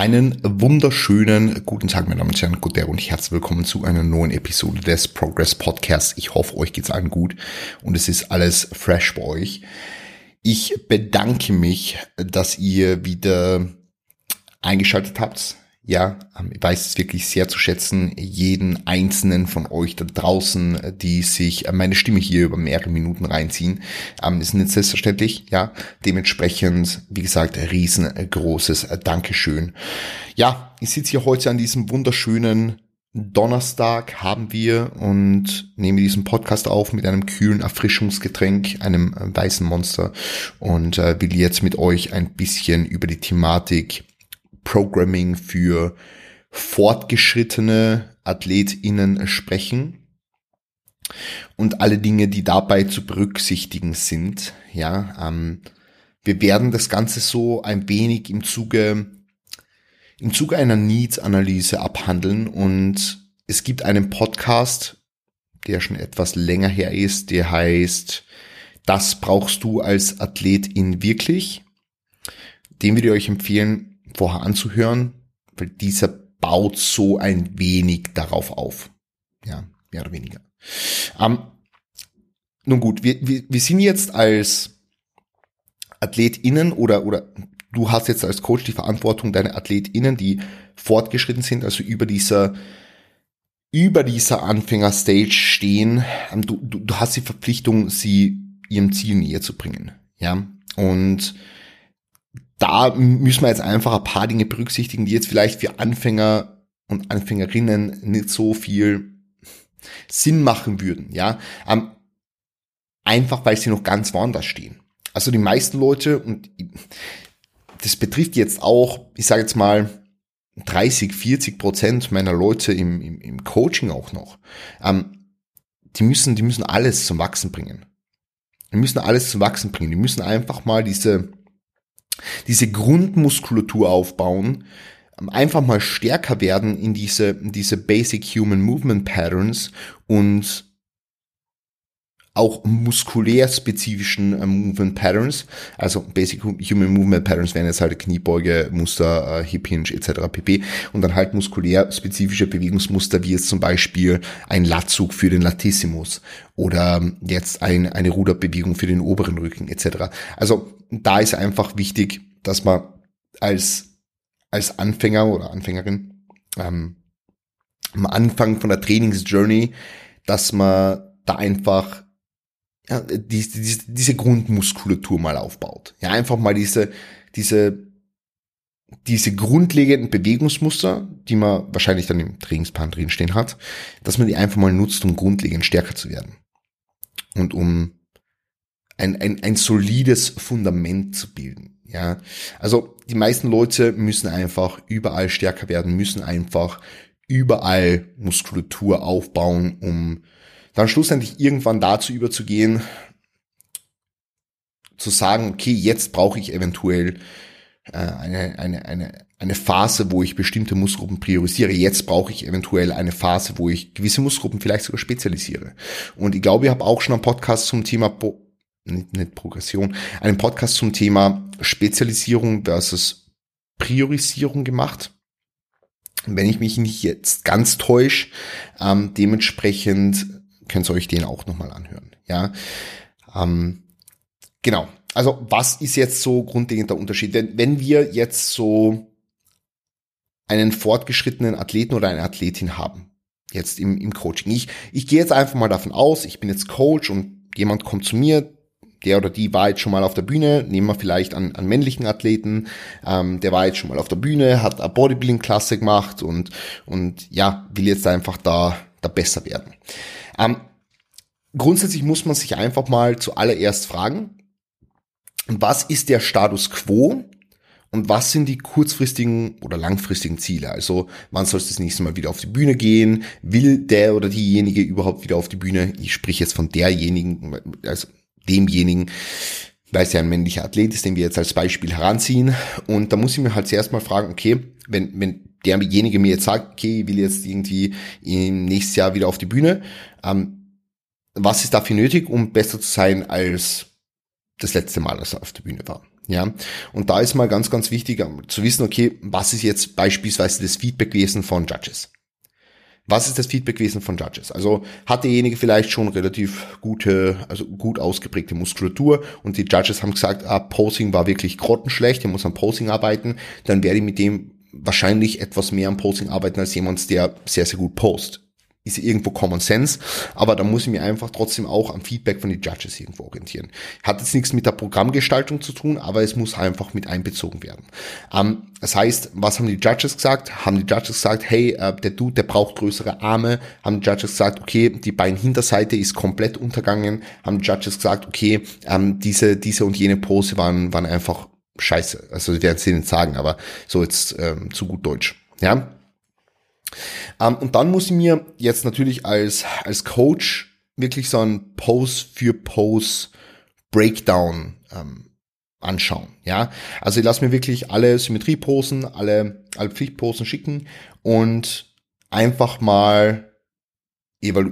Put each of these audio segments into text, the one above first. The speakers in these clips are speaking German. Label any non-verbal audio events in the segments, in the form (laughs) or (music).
Einen wunderschönen guten Tag, meine Damen und Herren, guten und herzlich willkommen zu einer neuen Episode des Progress Podcasts. Ich hoffe, euch geht's allen gut und es ist alles fresh bei euch. Ich bedanke mich, dass ihr wieder eingeschaltet habt ja, ähm, ich weiß es wirklich sehr zu schätzen, jeden einzelnen von euch da draußen, die sich äh, meine Stimme hier über mehrere Minuten reinziehen. Ähm, ist nicht selbstverständlich, ja. Dementsprechend, wie gesagt, riesengroßes Dankeschön. Ja, ich sitze hier heute an diesem wunderschönen Donnerstag haben wir und nehme diesen Podcast auf mit einem kühlen Erfrischungsgetränk, einem äh, weißen Monster und äh, will jetzt mit euch ein bisschen über die Thematik Programming für fortgeschrittene AthletInnen sprechen und alle Dinge, die dabei zu berücksichtigen sind. Ja, ähm, wir werden das Ganze so ein wenig im Zuge im Zuge einer Needs-Analyse abhandeln und es gibt einen Podcast, der schon etwas länger her ist, der heißt Das brauchst du als Athletin wirklich. Den würde ich euch empfehlen, vorher anzuhören, weil dieser baut so ein wenig darauf auf. Ja, mehr oder weniger. Ähm, nun gut, wir, wir, wir sind jetzt als AthletInnen oder, oder du hast jetzt als Coach die Verantwortung, deine AthletInnen, die fortgeschritten sind, also über dieser über dieser Anfängerstage stehen, ähm, du, du, du hast die Verpflichtung, sie ihrem Ziel näher zu bringen. Ja, und da müssen wir jetzt einfach ein paar Dinge berücksichtigen, die jetzt vielleicht für Anfänger und Anfängerinnen nicht so viel Sinn machen würden, ja. Ähm, einfach weil sie noch ganz woanders stehen. Also die meisten Leute, und das betrifft jetzt auch, ich sage jetzt mal, 30, 40 Prozent meiner Leute im, im, im Coaching auch noch, ähm, die müssen, die müssen alles zum Wachsen bringen. Die müssen alles zum Wachsen bringen. Die müssen einfach mal diese, diese Grundmuskulatur aufbauen, einfach mal stärker werden in diese, diese Basic Human Movement Patterns und auch muskulär spezifischen äh, Movement Patterns, also Basic Human Movement Patterns wären jetzt halt Kniebeuge, Muster, äh, Hip Hinge etc. pp. Und dann halt muskulär spezifische Bewegungsmuster, wie jetzt zum Beispiel ein Latzug für den Latissimus oder jetzt ein, eine Ruderbewegung für den oberen Rücken etc. Also da ist einfach wichtig, dass man als, als Anfänger oder Anfängerin ähm, am Anfang von der Trainingsjourney, dass man da einfach ja, die, die, diese Grundmuskulatur mal aufbaut. Ja, einfach mal diese, diese, diese grundlegenden Bewegungsmuster, die man wahrscheinlich dann im Trainingsplan drinstehen hat, dass man die einfach mal nutzt, um grundlegend stärker zu werden. Und um ein, ein, ein solides Fundament zu bilden. Ja, also die meisten Leute müssen einfach überall stärker werden, müssen einfach überall Muskulatur aufbauen, um dann schlussendlich irgendwann dazu überzugehen, zu sagen, okay, jetzt brauche ich eventuell äh, eine, eine, eine, eine Phase, wo ich bestimmte Muskelgruppen priorisiere. Jetzt brauche ich eventuell eine Phase, wo ich gewisse Muskelgruppen vielleicht sogar spezialisiere. Und ich glaube, ich habe auch schon einen Podcast zum Thema nicht, nicht Progression, einen Podcast zum Thema Spezialisierung versus Priorisierung gemacht. Wenn ich mich nicht jetzt ganz täusche, ähm, dementsprechend könnt ihr euch den auch nochmal anhören. Ja, ähm, genau. Also was ist jetzt so grundlegend der Unterschied? Wenn, wenn wir jetzt so einen fortgeschrittenen Athleten oder eine Athletin haben, jetzt im, im Coaching. Ich, ich gehe jetzt einfach mal davon aus, ich bin jetzt Coach und jemand kommt zu mir, der oder die war jetzt schon mal auf der Bühne, nehmen wir vielleicht an, an männlichen Athleten, ähm, der war jetzt schon mal auf der Bühne, hat eine Bodybuilding-Klasse gemacht und, und ja, will jetzt einfach da, da besser werden. Ähm, grundsätzlich muss man sich einfach mal zuallererst fragen, was ist der Status quo und was sind die kurzfristigen oder langfristigen Ziele? Also wann soll es das nächste Mal wieder auf die Bühne gehen? Will der oder diejenige überhaupt wieder auf die Bühne? Ich spreche jetzt von derjenigen, also demjenigen, weil es ja ein männlicher Athlet ist, den wir jetzt als Beispiel heranziehen. Und da muss ich mir halt zuerst mal fragen, okay, wenn, wenn derjenige mir jetzt sagt, okay, ich will jetzt irgendwie im nächsten Jahr wieder auf die Bühne, ähm, was ist dafür nötig, um besser zu sein als das letzte Mal, als er auf der Bühne war? Ja, und da ist mal ganz, ganz wichtig zu wissen, okay, was ist jetzt beispielsweise das Feedback gewesen von Judges? Was ist das Feedback gewesen von Judges? Also hat derjenige vielleicht schon relativ gute, also gut ausgeprägte Muskulatur und die Judges haben gesagt, ah, Posing war wirklich grottenschlecht, er muss am Posing arbeiten, dann werde ich mit dem wahrscheinlich etwas mehr am Posing arbeiten als jemand, der sehr, sehr gut post ist irgendwo Common Sense, aber da muss ich mir einfach trotzdem auch am Feedback von den Judges irgendwo orientieren. Hat jetzt nichts mit der Programmgestaltung zu tun, aber es muss einfach mit einbezogen werden. Ähm, das heißt, was haben die Judges gesagt? Haben die Judges gesagt, hey, äh, der Dude, der braucht größere Arme. Haben die Judges gesagt, okay, die Beinhinterseite ist komplett untergangen. Haben die Judges gesagt, okay, ähm, diese, diese und jene Pose waren, waren einfach scheiße. Also die werden es nicht sagen, aber so jetzt ähm, zu gut Deutsch. Ja, ähm, und dann muss ich mir jetzt natürlich als, als Coach wirklich so ein Pose für Pose Breakdown ähm, anschauen. Ja, also ich lasse mir wirklich alle Symmetrieposen, alle, alle Pflichtposen schicken und einfach mal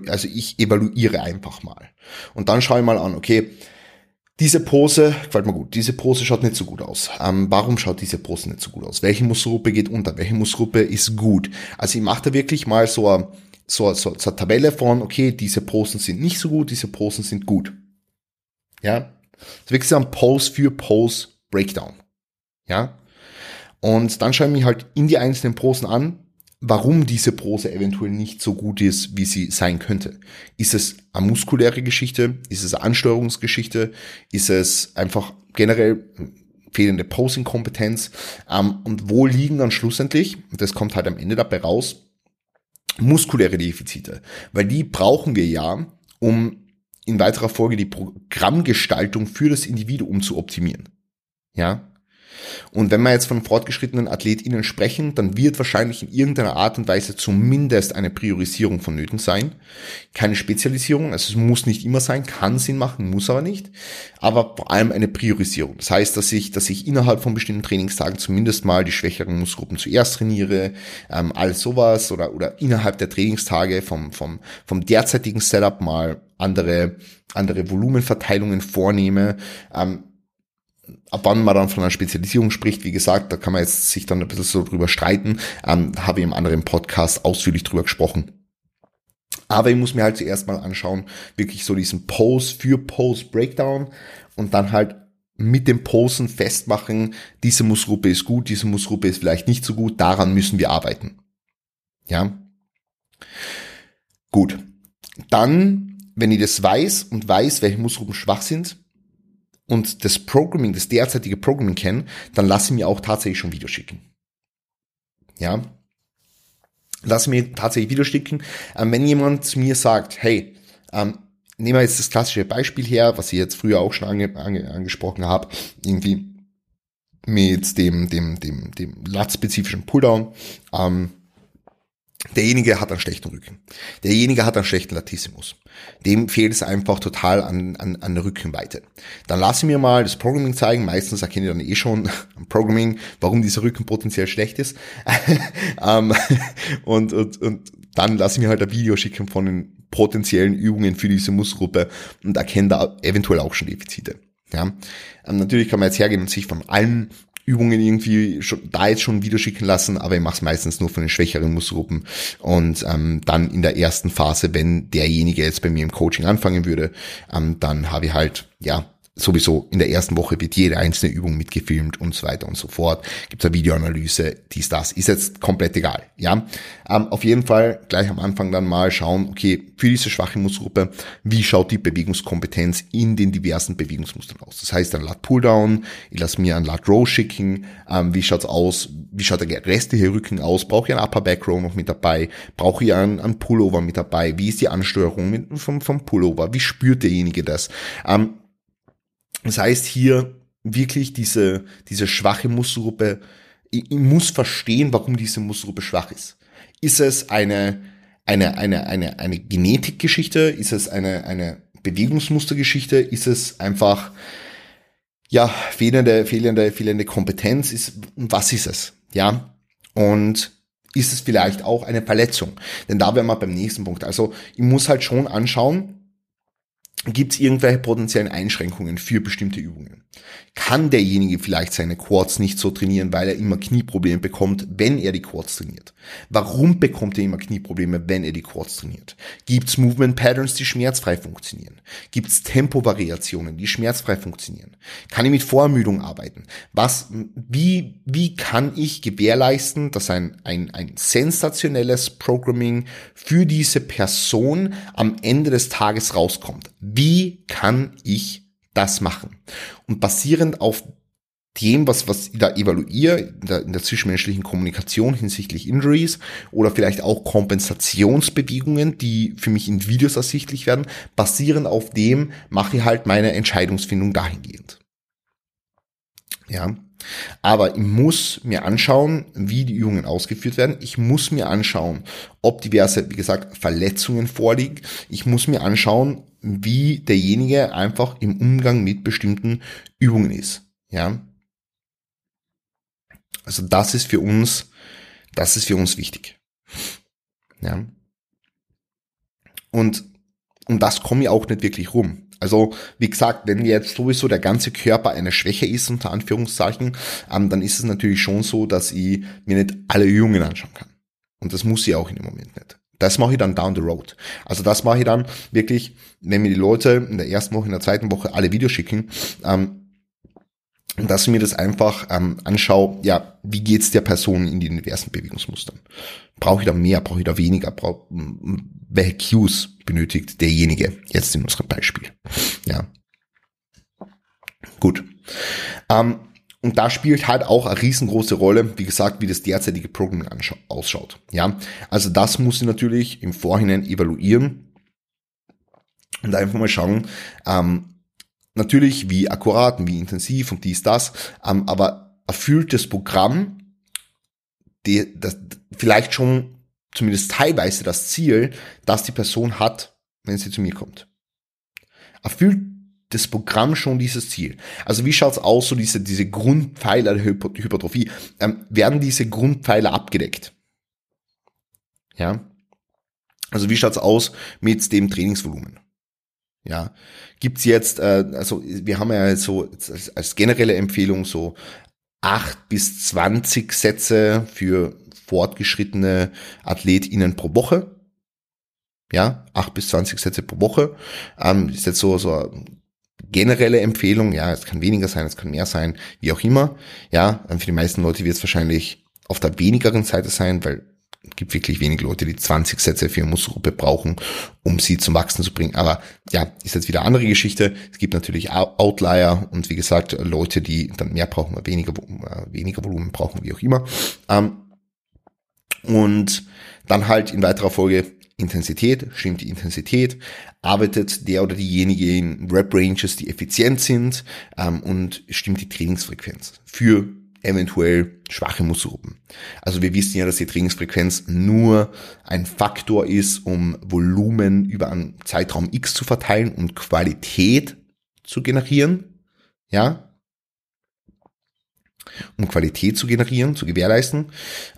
also ich evaluiere einfach mal. Und dann schaue ich mal an, okay, diese Pose gefällt mir gut. Diese Pose schaut nicht so gut aus. Ähm, warum schaut diese Pose nicht so gut aus? Welche Muskelgruppe geht unter? Welche Muskelgruppe ist gut? Also ich mache da wirklich mal so eine, so, so, so Tabelle von, okay, diese Posen sind nicht so gut, diese Posen sind gut. Ja. Das ist wirklich so ein Pose für Pose Breakdown. Ja. Und dann schaue ich mich halt in die einzelnen Posen an, warum diese Pose eventuell nicht so gut ist, wie sie sein könnte. Ist es eine muskuläre Geschichte? Ist es eine Ansteuerungsgeschichte? Ist es einfach generell fehlende Posing-Kompetenz? Ähm, und wo liegen dann schlussendlich, und das kommt halt am Ende dabei raus, muskuläre Defizite? Weil die brauchen wir ja, um in weiterer Folge die Programmgestaltung für das Individuum zu optimieren. Ja, und wenn wir jetzt von fortgeschrittenen AthletInnen sprechen, dann wird wahrscheinlich in irgendeiner Art und Weise zumindest eine Priorisierung vonnöten sein. Keine Spezialisierung, also es muss nicht immer sein, kann Sinn machen, muss aber nicht. Aber vor allem eine Priorisierung. Das heißt, dass ich, dass ich innerhalb von bestimmten Trainingstagen zumindest mal die schwächeren Muskelgruppen zuerst trainiere, ähm, alles sowas oder, oder innerhalb der Trainingstage vom, vom, vom derzeitigen Setup mal andere, andere Volumenverteilungen vornehme. Ähm, ab wann man dann von einer Spezialisierung spricht, wie gesagt, da kann man jetzt sich dann ein bisschen so drüber streiten, ähm, habe ich im anderen Podcast ausführlich drüber gesprochen. Aber ich muss mir halt zuerst mal anschauen, wirklich so diesen Pose für Pose Breakdown und dann halt mit dem Posen festmachen, diese Muskelgruppe ist gut, diese Muskelgruppe ist vielleicht nicht so gut, daran müssen wir arbeiten. Ja. Gut. Dann, wenn ich das weiß und weiß, welche Muskelgruppen schwach sind, und das Programming, das derzeitige Programming kennen, dann lass mir auch tatsächlich schon Videos schicken. Ja. Lass mir tatsächlich Videos schicken. Ähm, wenn jemand zu mir sagt, hey, ähm, nehmen wir jetzt das klassische Beispiel her, was ich jetzt früher auch schon ange, ange, angesprochen habe, irgendwie mit dem, dem, dem, dem lat-spezifischen Pulldown. Ähm, Derjenige hat einen schlechten Rücken. Derjenige hat einen schlechten Latissimus. Dem fehlt es einfach total an, an, an der Rückenweite. Dann lass mir mal das Programming zeigen. Meistens erkenne ich dann eh schon (laughs) am Programming, warum dieser Rücken potenziell schlecht ist. (laughs) ähm, und, und, und dann lass mir halt ein Video schicken von den potenziellen Übungen für diese Muskelgruppe und erkenne da eventuell auch schon Defizite. Ja, ähm, natürlich kann man jetzt hergehen und sich von allen Übungen irgendwie schon, da jetzt schon Video schicken lassen, aber ich mache es meistens nur von den schwächeren Muskelgruppen. Und ähm, dann in der ersten Phase, wenn derjenige jetzt bei mir im Coaching anfangen würde, ähm, dann habe ich halt ja sowieso in der ersten Woche wird jede einzelne Übung mitgefilmt und so weiter und so fort. Gibt es eine Videoanalyse, dies, das. Ist jetzt komplett egal. Ja, ähm, auf jeden Fall gleich am Anfang dann mal schauen, okay, für diese schwache Muskelgruppe, wie schaut die Bewegungskompetenz in den diversen Bewegungsmustern aus? Das heißt, ein Lat Pulldown, ich lasse mir ein Lat Row schicken, ähm, wie schaut's aus, wie schaut der restliche Rücken aus? Brauche ich ein Upper Back Row noch mit dabei? Brauche ich einen, einen Pullover mit dabei? Wie ist die Ansteuerung mit, vom, vom Pullover? Wie spürt derjenige das? Ähm, das heißt hier wirklich diese, diese schwache Muskelgruppe, ich, muss verstehen, warum diese Muskelgruppe schwach ist. Ist es eine, eine, eine, eine, eine Genetikgeschichte? Ist es eine, eine Bewegungsmustergeschichte? Ist es einfach, ja, fehlende, fehlende, fehlende Kompetenz? Ist, was ist es? Ja. Und ist es vielleicht auch eine Verletzung? Denn da wären wir beim nächsten Punkt. Also, ich muss halt schon anschauen, Gibt es irgendwelche potenziellen Einschränkungen für bestimmte Übungen? Kann derjenige vielleicht seine Quads nicht so trainieren, weil er immer Knieprobleme bekommt, wenn er die Quads trainiert? Warum bekommt er immer Knieprobleme, wenn er die Quads trainiert? Gibt es Movement Patterns, die schmerzfrei funktionieren? Gibt es Tempovariationen, die schmerzfrei funktionieren? Kann ich mit Vorermüdung arbeiten? Was, wie, wie kann ich gewährleisten, dass ein, ein, ein sensationelles Programming für diese Person am Ende des Tages rauskommt? Wie kann ich das machen? Und basierend auf dem, was, was ich da evaluiere, in der, in der zwischenmenschlichen Kommunikation hinsichtlich Injuries oder vielleicht auch Kompensationsbewegungen, die für mich in Videos ersichtlich werden, basierend auf dem mache ich halt meine Entscheidungsfindung dahingehend. Ja. Aber ich muss mir anschauen, wie die Übungen ausgeführt werden. Ich muss mir anschauen, ob diverse, wie gesagt, Verletzungen vorliegen. Ich muss mir anschauen, wie derjenige einfach im Umgang mit bestimmten Übungen ist. Ja. Also das ist für uns, das ist für uns wichtig. Ja. Und um das komme ich auch nicht wirklich rum. Also, wie gesagt, wenn jetzt sowieso der ganze Körper eine Schwäche ist, unter Anführungszeichen, ähm, dann ist es natürlich schon so, dass ich mir nicht alle Übungen anschauen kann. Und das muss ich auch in dem Moment nicht. Das mache ich dann down the road. Also das mache ich dann wirklich, wenn mir die Leute in der ersten Woche, in der zweiten Woche alle Videos schicken, ähm, dass ich mir das einfach ähm, anschaue, ja, wie geht's der Person in den diversen Bewegungsmustern? Brauche ich da mehr, brauche ich da weniger, brauche welche Cues benötigt derjenige jetzt in unserem Beispiel? Ja. Gut. Ähm, und da spielt halt auch eine riesengroße Rolle, wie gesagt, wie das derzeitige Programming ausschaut. Ja, also das muss ich natürlich im Vorhinein evaluieren und einfach mal schauen, ähm, natürlich wie akkurat und wie intensiv und dies, das, ähm, aber erfüllt das Programm die, das, vielleicht schon zumindest teilweise das Ziel, das die Person hat, wenn sie zu mir kommt. Erfüllt das Programm schon dieses Ziel? Also wie schaut's aus, so diese, diese Grundpfeiler der Hypertrophie? Ähm, werden diese Grundpfeiler abgedeckt? Ja. Also wie schaut's aus mit dem Trainingsvolumen? Ja. Gibt's jetzt, äh, also wir haben ja so als, als generelle Empfehlung so acht bis zwanzig Sätze für fortgeschrittene AthletInnen pro Woche. Ja, acht bis zwanzig Sätze pro Woche. Ähm, ist jetzt so, so generelle Empfehlung, ja, es kann weniger sein, es kann mehr sein, wie auch immer. Ja, für die meisten Leute wird es wahrscheinlich auf der wenigeren Seite sein, weil es gibt wirklich wenige Leute, die 20 Sätze für eine Muskelgruppe brauchen, um sie zum Wachsen zu bringen. Aber ja, ist jetzt wieder eine andere Geschichte. Es gibt natürlich Outlier und wie gesagt, Leute, die dann mehr brauchen, weniger, äh, weniger Volumen brauchen, wie auch immer. Ähm, und dann halt in weiterer Folge Intensität, stimmt die Intensität, arbeitet der oder diejenige in Rep-Ranges, die effizient sind ähm, und stimmt die Trainingsfrequenz für eventuell schwache Muskelgruppen. Also wir wissen ja, dass die Trainingsfrequenz nur ein Faktor ist, um Volumen über einen Zeitraum X zu verteilen und Qualität zu generieren. Ja, um Qualität zu generieren, zu gewährleisten.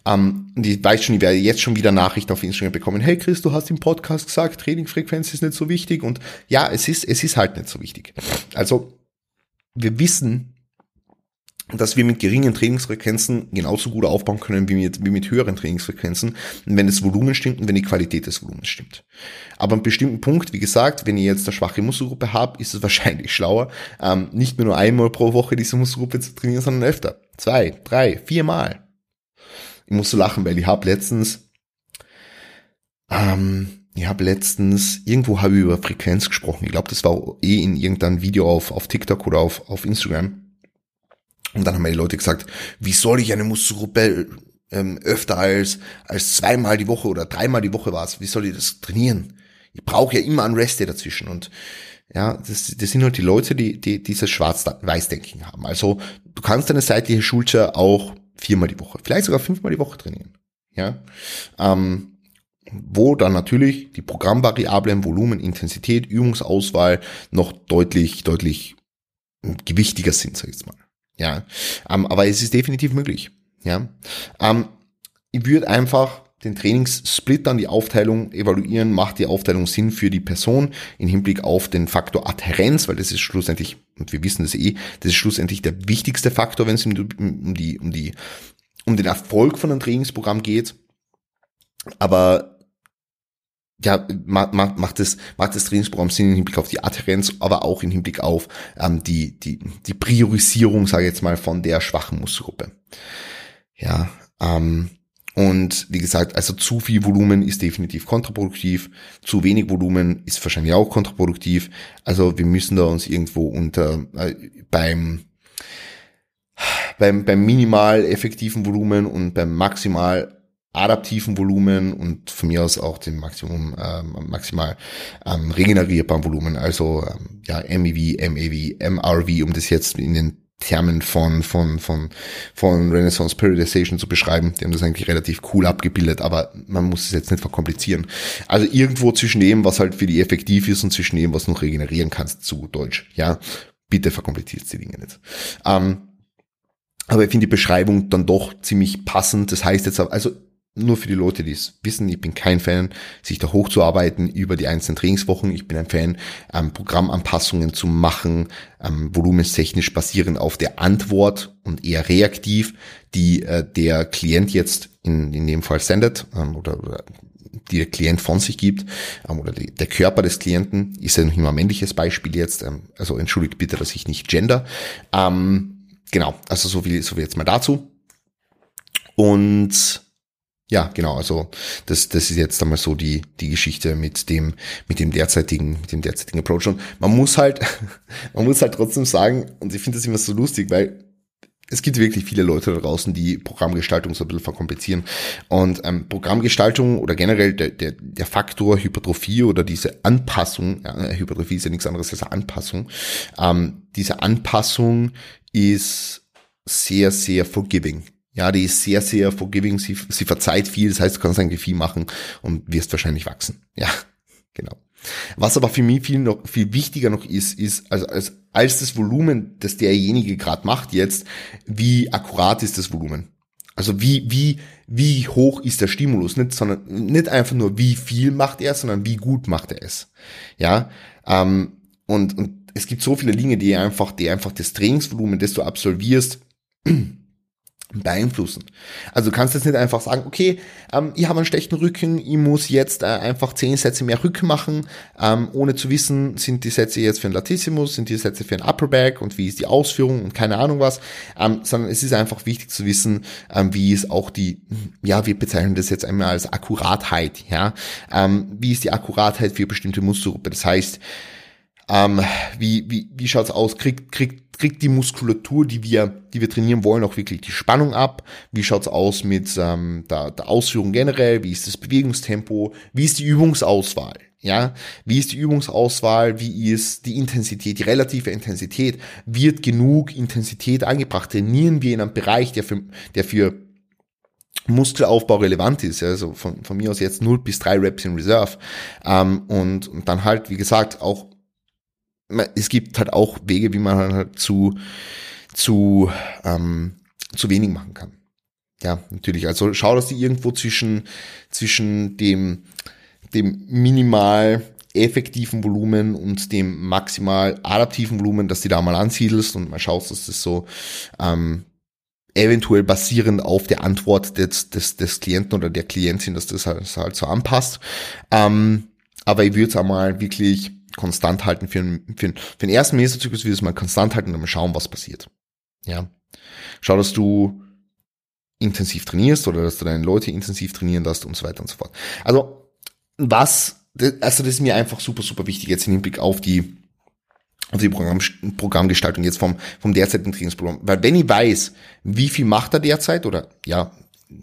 Ähm, ich weiß schon, ich werde jetzt schon wieder Nachrichten auf Instagram bekommen. Hey Chris, du hast im Podcast gesagt, Trainingsfrequenz ist nicht so wichtig. Und ja, es ist, es ist halt nicht so wichtig. Also, wir wissen, dass wir mit geringen Trainingsfrequenzen genauso gut aufbauen können wie mit, wie mit höheren Trainingsfrequenzen, wenn das Volumen stimmt und wenn die Qualität des Volumens stimmt. Aber an bestimmten Punkt, wie gesagt, wenn ihr jetzt eine schwache Muskelgruppe habt, ist es (laughs) wahrscheinlich schlauer, ähm, nicht mehr nur einmal pro Woche diese Muskelgruppe zu trainieren, sondern öfter. Zwei, drei, viermal. Ich muss so lachen, weil ich habe letztens, ähm, ich habe letztens, irgendwo habe ich über Frequenz gesprochen. Ich glaube, das war eh in irgendeinem Video auf, auf TikTok oder auf, auf Instagram und dann haben mir die Leute gesagt, wie soll ich eine Muskelgruppe ähm, öfter als, als zweimal die Woche oder dreimal die Woche war es, wie soll ich das trainieren? Ich brauche ja immer einen Rest dazwischen. Und ja, das, das sind halt die Leute, die, die dieses Schwarz-Weiß-Denken haben. Also du kannst deine seitliche Schulter auch viermal die Woche, vielleicht sogar fünfmal die Woche trainieren. Ja, ähm, wo dann natürlich die Programmvariablen Volumen, Intensität, Übungsauswahl noch deutlich, deutlich gewichtiger sind, sag ich jetzt mal. Ja, ähm, aber es ist definitiv möglich. Ja, ähm, ich würde einfach den Trainingssplit dann, die Aufteilung evaluieren, macht die Aufteilung Sinn für die Person im Hinblick auf den Faktor Adherenz, weil das ist schlussendlich, und wir wissen das eh, das ist schlussendlich der wichtigste Faktor, wenn es um die, um die, um den Erfolg von einem Trainingsprogramm geht. Aber ja, macht, macht, das, macht das Trainingsprogramm Sinn im Hinblick auf die Adherenz, aber auch im Hinblick auf ähm, die, die, die Priorisierung, sage ich jetzt mal, von der schwachen Muskelgruppe. Ja, ähm, und wie gesagt, also zu viel Volumen ist definitiv kontraproduktiv, zu wenig Volumen ist wahrscheinlich auch kontraproduktiv. Also wir müssen da uns irgendwo unter äh, beim beim, beim minimal effektiven Volumen und beim maximal adaptiven Volumen und von mir aus auch dem Maximum ähm, maximal ähm, regenerierbaren Volumen, also ähm, ja MEV, MAV, MRV, um das jetzt in den Termen von von von von Renaissance Periodization zu beschreiben. Die haben das eigentlich relativ cool abgebildet, aber man muss es jetzt nicht verkomplizieren. Also irgendwo zwischen dem, was halt für die effektiv ist und zwischen dem, was noch regenerieren kannst, zu Deutsch. Ja, bitte verkompliziert die Dinge nicht. Ähm, aber ich finde die Beschreibung dann doch ziemlich passend. Das heißt jetzt, also nur für die Leute, die es wissen, ich bin kein Fan, sich da hochzuarbeiten über die einzelnen Trainingswochen. Ich bin ein Fan, ähm, Programmanpassungen zu machen, ähm, volumenstechnisch basierend auf der Antwort und eher reaktiv, die äh, der Klient jetzt in, in dem Fall sendet ähm, oder, oder die der Klient von sich gibt ähm, oder die, der Körper des Klienten ist ja noch immer ein männliches Beispiel jetzt. Ähm, also entschuldigt bitte, dass ich nicht gender. Ähm, genau, also so viel, so viel jetzt mal dazu. Und ja, genau, also das, das ist jetzt einmal so die, die Geschichte mit dem, mit dem derzeitigen, mit dem derzeitigen Approach. Und man muss halt, (laughs) man muss halt trotzdem sagen, und ich finde das immer so lustig, weil es gibt wirklich viele Leute da draußen, die Programmgestaltung so ein bisschen verkomplizieren. Und ähm, Programmgestaltung oder generell der, der, der Faktor Hypertrophie oder diese Anpassung, ja, Hypertrophie ist ja nichts anderes als Anpassung, ähm, diese Anpassung ist sehr, sehr forgiving. Ja, die ist sehr, sehr forgiving, sie, sie verzeiht viel, das heißt, du kannst eigentlich viel machen und wirst wahrscheinlich wachsen. Ja, genau. Was aber für mich viel noch, viel wichtiger noch ist, ist, also als, als das Volumen, das derjenige gerade macht jetzt, wie akkurat ist das Volumen? Also wie, wie, wie hoch ist der Stimulus? Nicht, sondern, nicht einfach nur, wie viel macht er, sondern wie gut macht er es. Ja, ähm, und, und es gibt so viele Dinge, die einfach, die einfach das Trainingsvolumen, das du absolvierst, beeinflussen. Also du kannst jetzt nicht einfach sagen, okay, ähm, ich habe einen schlechten Rücken, ich muss jetzt äh, einfach zehn Sätze mehr Rücken machen, ähm, ohne zu wissen, sind die Sätze jetzt für ein Latissimus, sind die Sätze für ein Upper Back und wie ist die Ausführung und keine Ahnung was, ähm, sondern es ist einfach wichtig zu wissen, ähm, wie ist auch die, ja, wir bezeichnen das jetzt einmal als Akkuratheit, ja, ähm, wie ist die Akkuratheit für bestimmte Muskelgruppe, das heißt, ähm, wie, wie, wie schaut's aus? Kriegt, kriegt, kriegt die Muskulatur, die wir, die wir trainieren wollen, auch wirklich die Spannung ab? Wie schaut's aus mit ähm, der, der Ausführung generell? Wie ist das Bewegungstempo? Wie ist die Übungsauswahl? Ja, wie ist die Übungsauswahl? Wie ist die Intensität, die relative Intensität? Wird genug Intensität angebracht? Trainieren wir in einem Bereich, der für, der für Muskelaufbau relevant ist, also von, von mir aus jetzt 0 bis 3 Reps in Reserve ähm, und, und dann halt, wie gesagt, auch es gibt halt auch Wege, wie man halt zu, zu, ähm, zu wenig machen kann. Ja, natürlich. Also schau, dass du irgendwo zwischen, zwischen dem, dem minimal effektiven Volumen und dem maximal adaptiven Volumen, dass du da mal ansiedelst und mal schaust, dass das so ähm, eventuell basierend auf der Antwort des, des, des Klienten oder der Klientin, dass das halt, das halt so anpasst. Ähm, aber ich würde es einmal wirklich konstant halten für, einen, für, für den ersten Mesozyklus, wie das mal konstant halten und dann schauen, was passiert. Ja. Schau, dass du intensiv trainierst oder dass du deine Leute intensiv trainieren lässt und so weiter und so fort. Also, was, also das ist mir einfach super, super wichtig jetzt im Hinblick auf die, auf die Programm, Programmgestaltung jetzt vom, vom derzeitigen Trainingsprogramm. Weil wenn ich weiß, wie viel macht er derzeit oder ja,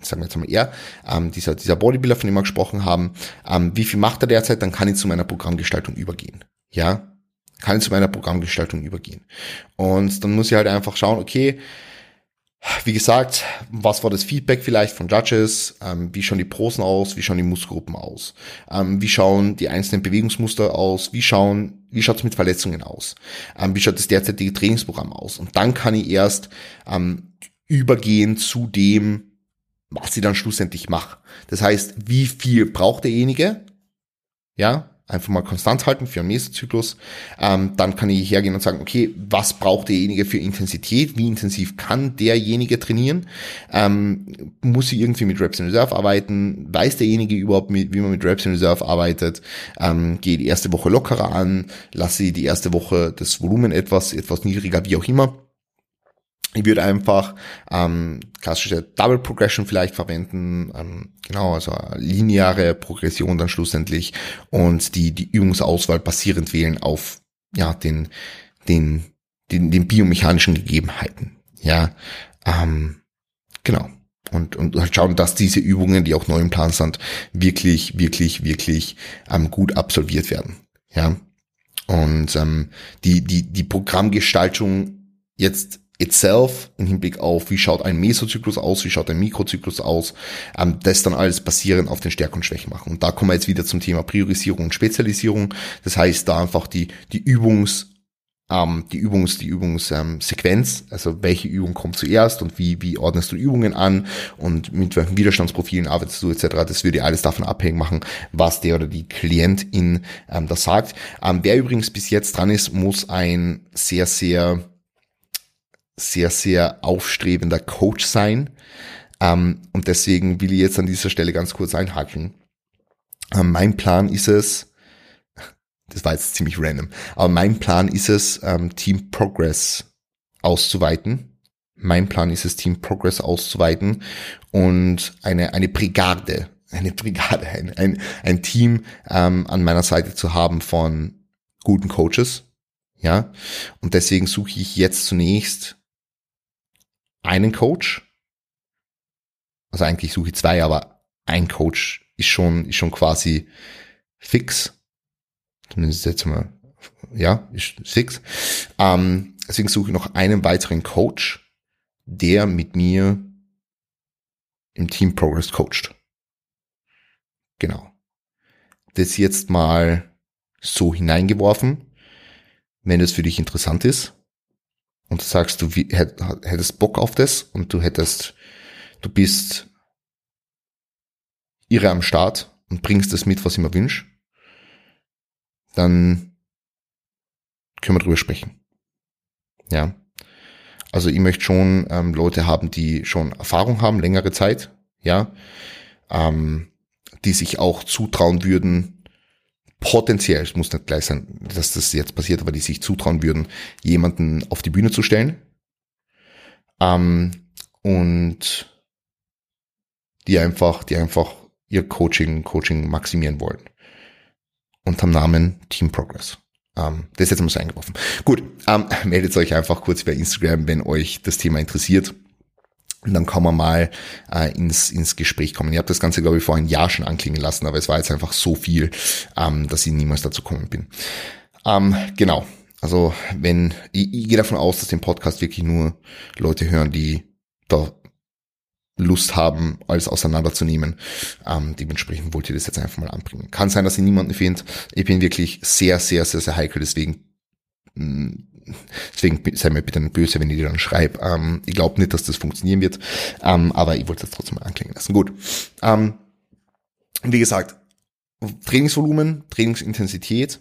sagen wir jetzt mal er, ähm, dieser, dieser Bodybuilder, von dem wir gesprochen haben, ähm, wie viel macht er derzeit, dann kann ich zu meiner Programmgestaltung übergehen. Ja, kann ich zu meiner Programmgestaltung übergehen. Und dann muss ich halt einfach schauen, okay, wie gesagt, was war das Feedback vielleicht von Judges? Ähm, wie schauen die Prosen aus? Wie schauen die Muskelgruppen aus? Ähm, wie schauen die einzelnen Bewegungsmuster aus? Wie schauen, wie schaut es mit Verletzungen aus? Ähm, wie schaut das derzeitige Trainingsprogramm aus? Und dann kann ich erst ähm, übergehen zu dem, was ich dann schlussendlich mache. Das heißt, wie viel braucht derjenige? Ja, einfach mal konstant halten für einen Mesozyklus. Ähm, dann kann ich hergehen und sagen, okay, was braucht derjenige für Intensität? Wie intensiv kann derjenige trainieren? Ähm, muss ich irgendwie mit Reps in Reserve arbeiten? Weiß derjenige überhaupt, wie man mit Reps in Reserve arbeitet? Ähm, gehe die erste Woche lockerer an? Lasse die erste Woche das Volumen etwas, etwas niedriger, wie auch immer? Ich würde einfach ähm, klassische Double Progression vielleicht verwenden, ähm, genau, also lineare Progression dann schlussendlich und die, die Übungsauswahl basierend wählen auf ja, den, den, den, den biomechanischen Gegebenheiten. Ja, ähm, genau. Und, und halt schauen, dass diese Übungen, die auch neu im Plan sind, wirklich, wirklich, wirklich ähm, gut absolviert werden. Ja. Und ähm, die, die, die Programmgestaltung jetzt itself im Hinblick auf, wie schaut ein Mesozyklus aus, wie schaut ein Mikrozyklus aus, ähm, das dann alles basierend auf den Stärken und Schwächen machen. Und da kommen wir jetzt wieder zum Thema Priorisierung und Spezialisierung. Das heißt, da einfach die, die Übungs, ähm, die Übungs, die Übungssequenz, ähm, also welche Übung kommt zuerst und wie, wie ordnest du Übungen an und mit welchen Widerstandsprofilen arbeitest du etc. Das würde alles davon abhängig machen, was der oder die Klientin ähm, das sagt. Ähm, wer übrigens bis jetzt dran ist, muss ein sehr, sehr sehr, sehr aufstrebender Coach sein. Ähm, und deswegen will ich jetzt an dieser Stelle ganz kurz einhaken. Ähm, mein Plan ist es, (laughs) das war jetzt ziemlich random, aber mein Plan ist es, ähm, Team Progress auszuweiten. Mein Plan ist es, Team Progress auszuweiten und eine, eine Brigade, eine Brigade, (laughs) ein, ein, ein Team ähm, an meiner Seite zu haben von guten Coaches. Ja, und deswegen suche ich jetzt zunächst einen Coach. Also eigentlich suche ich zwei, aber ein Coach ist schon, ist schon quasi fix. Zumindest jetzt mal, ja, ist fix. Ähm, deswegen suche ich noch einen weiteren Coach, der mit mir im Team Progress coacht. Genau. Das jetzt mal so hineingeworfen. Wenn das für dich interessant ist, und du sagst, du hättest Bock auf das und du hättest, du bist irre am Start und bringst das mit, was ich mir wünsche, dann können wir drüber sprechen. Ja. Also ich möchte schon ähm, Leute haben, die schon Erfahrung haben, längere Zeit, ja, ähm, die sich auch zutrauen würden, potenziell, es muss nicht gleich sein, dass das jetzt passiert, aber die sich zutrauen würden, jemanden auf die Bühne zu stellen. Ähm, und die einfach, die einfach ihr Coaching, Coaching maximieren wollen. Unterm Namen Team Progress. Ähm, das ist jetzt mal so eingeworfen. Gut, ähm, (laughs) meldet euch einfach kurz bei Instagram, wenn euch das Thema interessiert. Und dann kann man mal äh, ins, ins Gespräch kommen. Ich habe das Ganze, glaube ich, vor ein Jahr schon anklingen lassen, aber es war jetzt einfach so viel, ähm, dass ich niemals dazu kommen bin. Ähm, genau. Also wenn, ich, ich gehe davon aus, dass den Podcast wirklich nur Leute hören, die da Lust haben, alles auseinanderzunehmen. Ähm, dementsprechend wollte ich das jetzt einfach mal anbringen. Kann sein, dass ich niemanden finde. Ich bin wirklich sehr, sehr, sehr, sehr heikel, deswegen mh, mm, Deswegen sei mir bitte nicht böse, wenn ich dir dann schreibe. Ähm, ich glaube nicht, dass das funktionieren wird, ähm, aber ich wollte das trotzdem mal anklingen lassen. Gut. Ähm, wie gesagt, Trainingsvolumen, Trainingsintensität,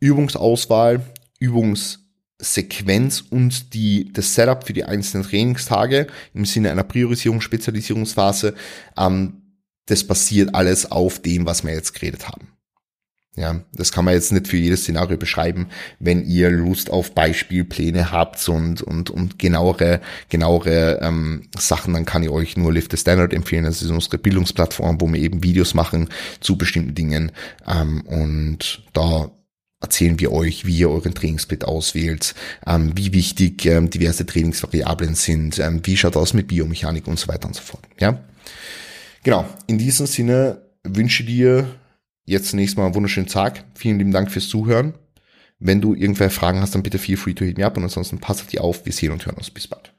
Übungsauswahl, Übungssequenz und die, das Setup für die einzelnen Trainingstage im Sinne einer Priorisierung, Spezialisierungsphase, ähm, das basiert alles auf dem, was wir jetzt geredet haben. Ja, das kann man jetzt nicht für jedes Szenario beschreiben. Wenn ihr Lust auf Beispielpläne habt und, und, und genauere, genauere ähm, Sachen, dann kann ich euch nur Lift the Standard empfehlen. Das ist unsere Bildungsplattform, wo wir eben Videos machen zu bestimmten Dingen. Ähm, und da erzählen wir euch, wie ihr euren Trainingssplit auswählt, ähm, wie wichtig ähm, diverse Trainingsvariablen sind, ähm, wie schaut aus mit Biomechanik und so weiter und so fort. Ja, genau. In diesem Sinne wünsche dir jetzt zunächst mal einen wunderschönen Tag. Vielen lieben Dank fürs Zuhören. Wenn du irgendwelche Fragen hast, dann bitte feel free to hit me up und ansonsten passt auf die auf. Wir sehen und hören uns. Bis bald.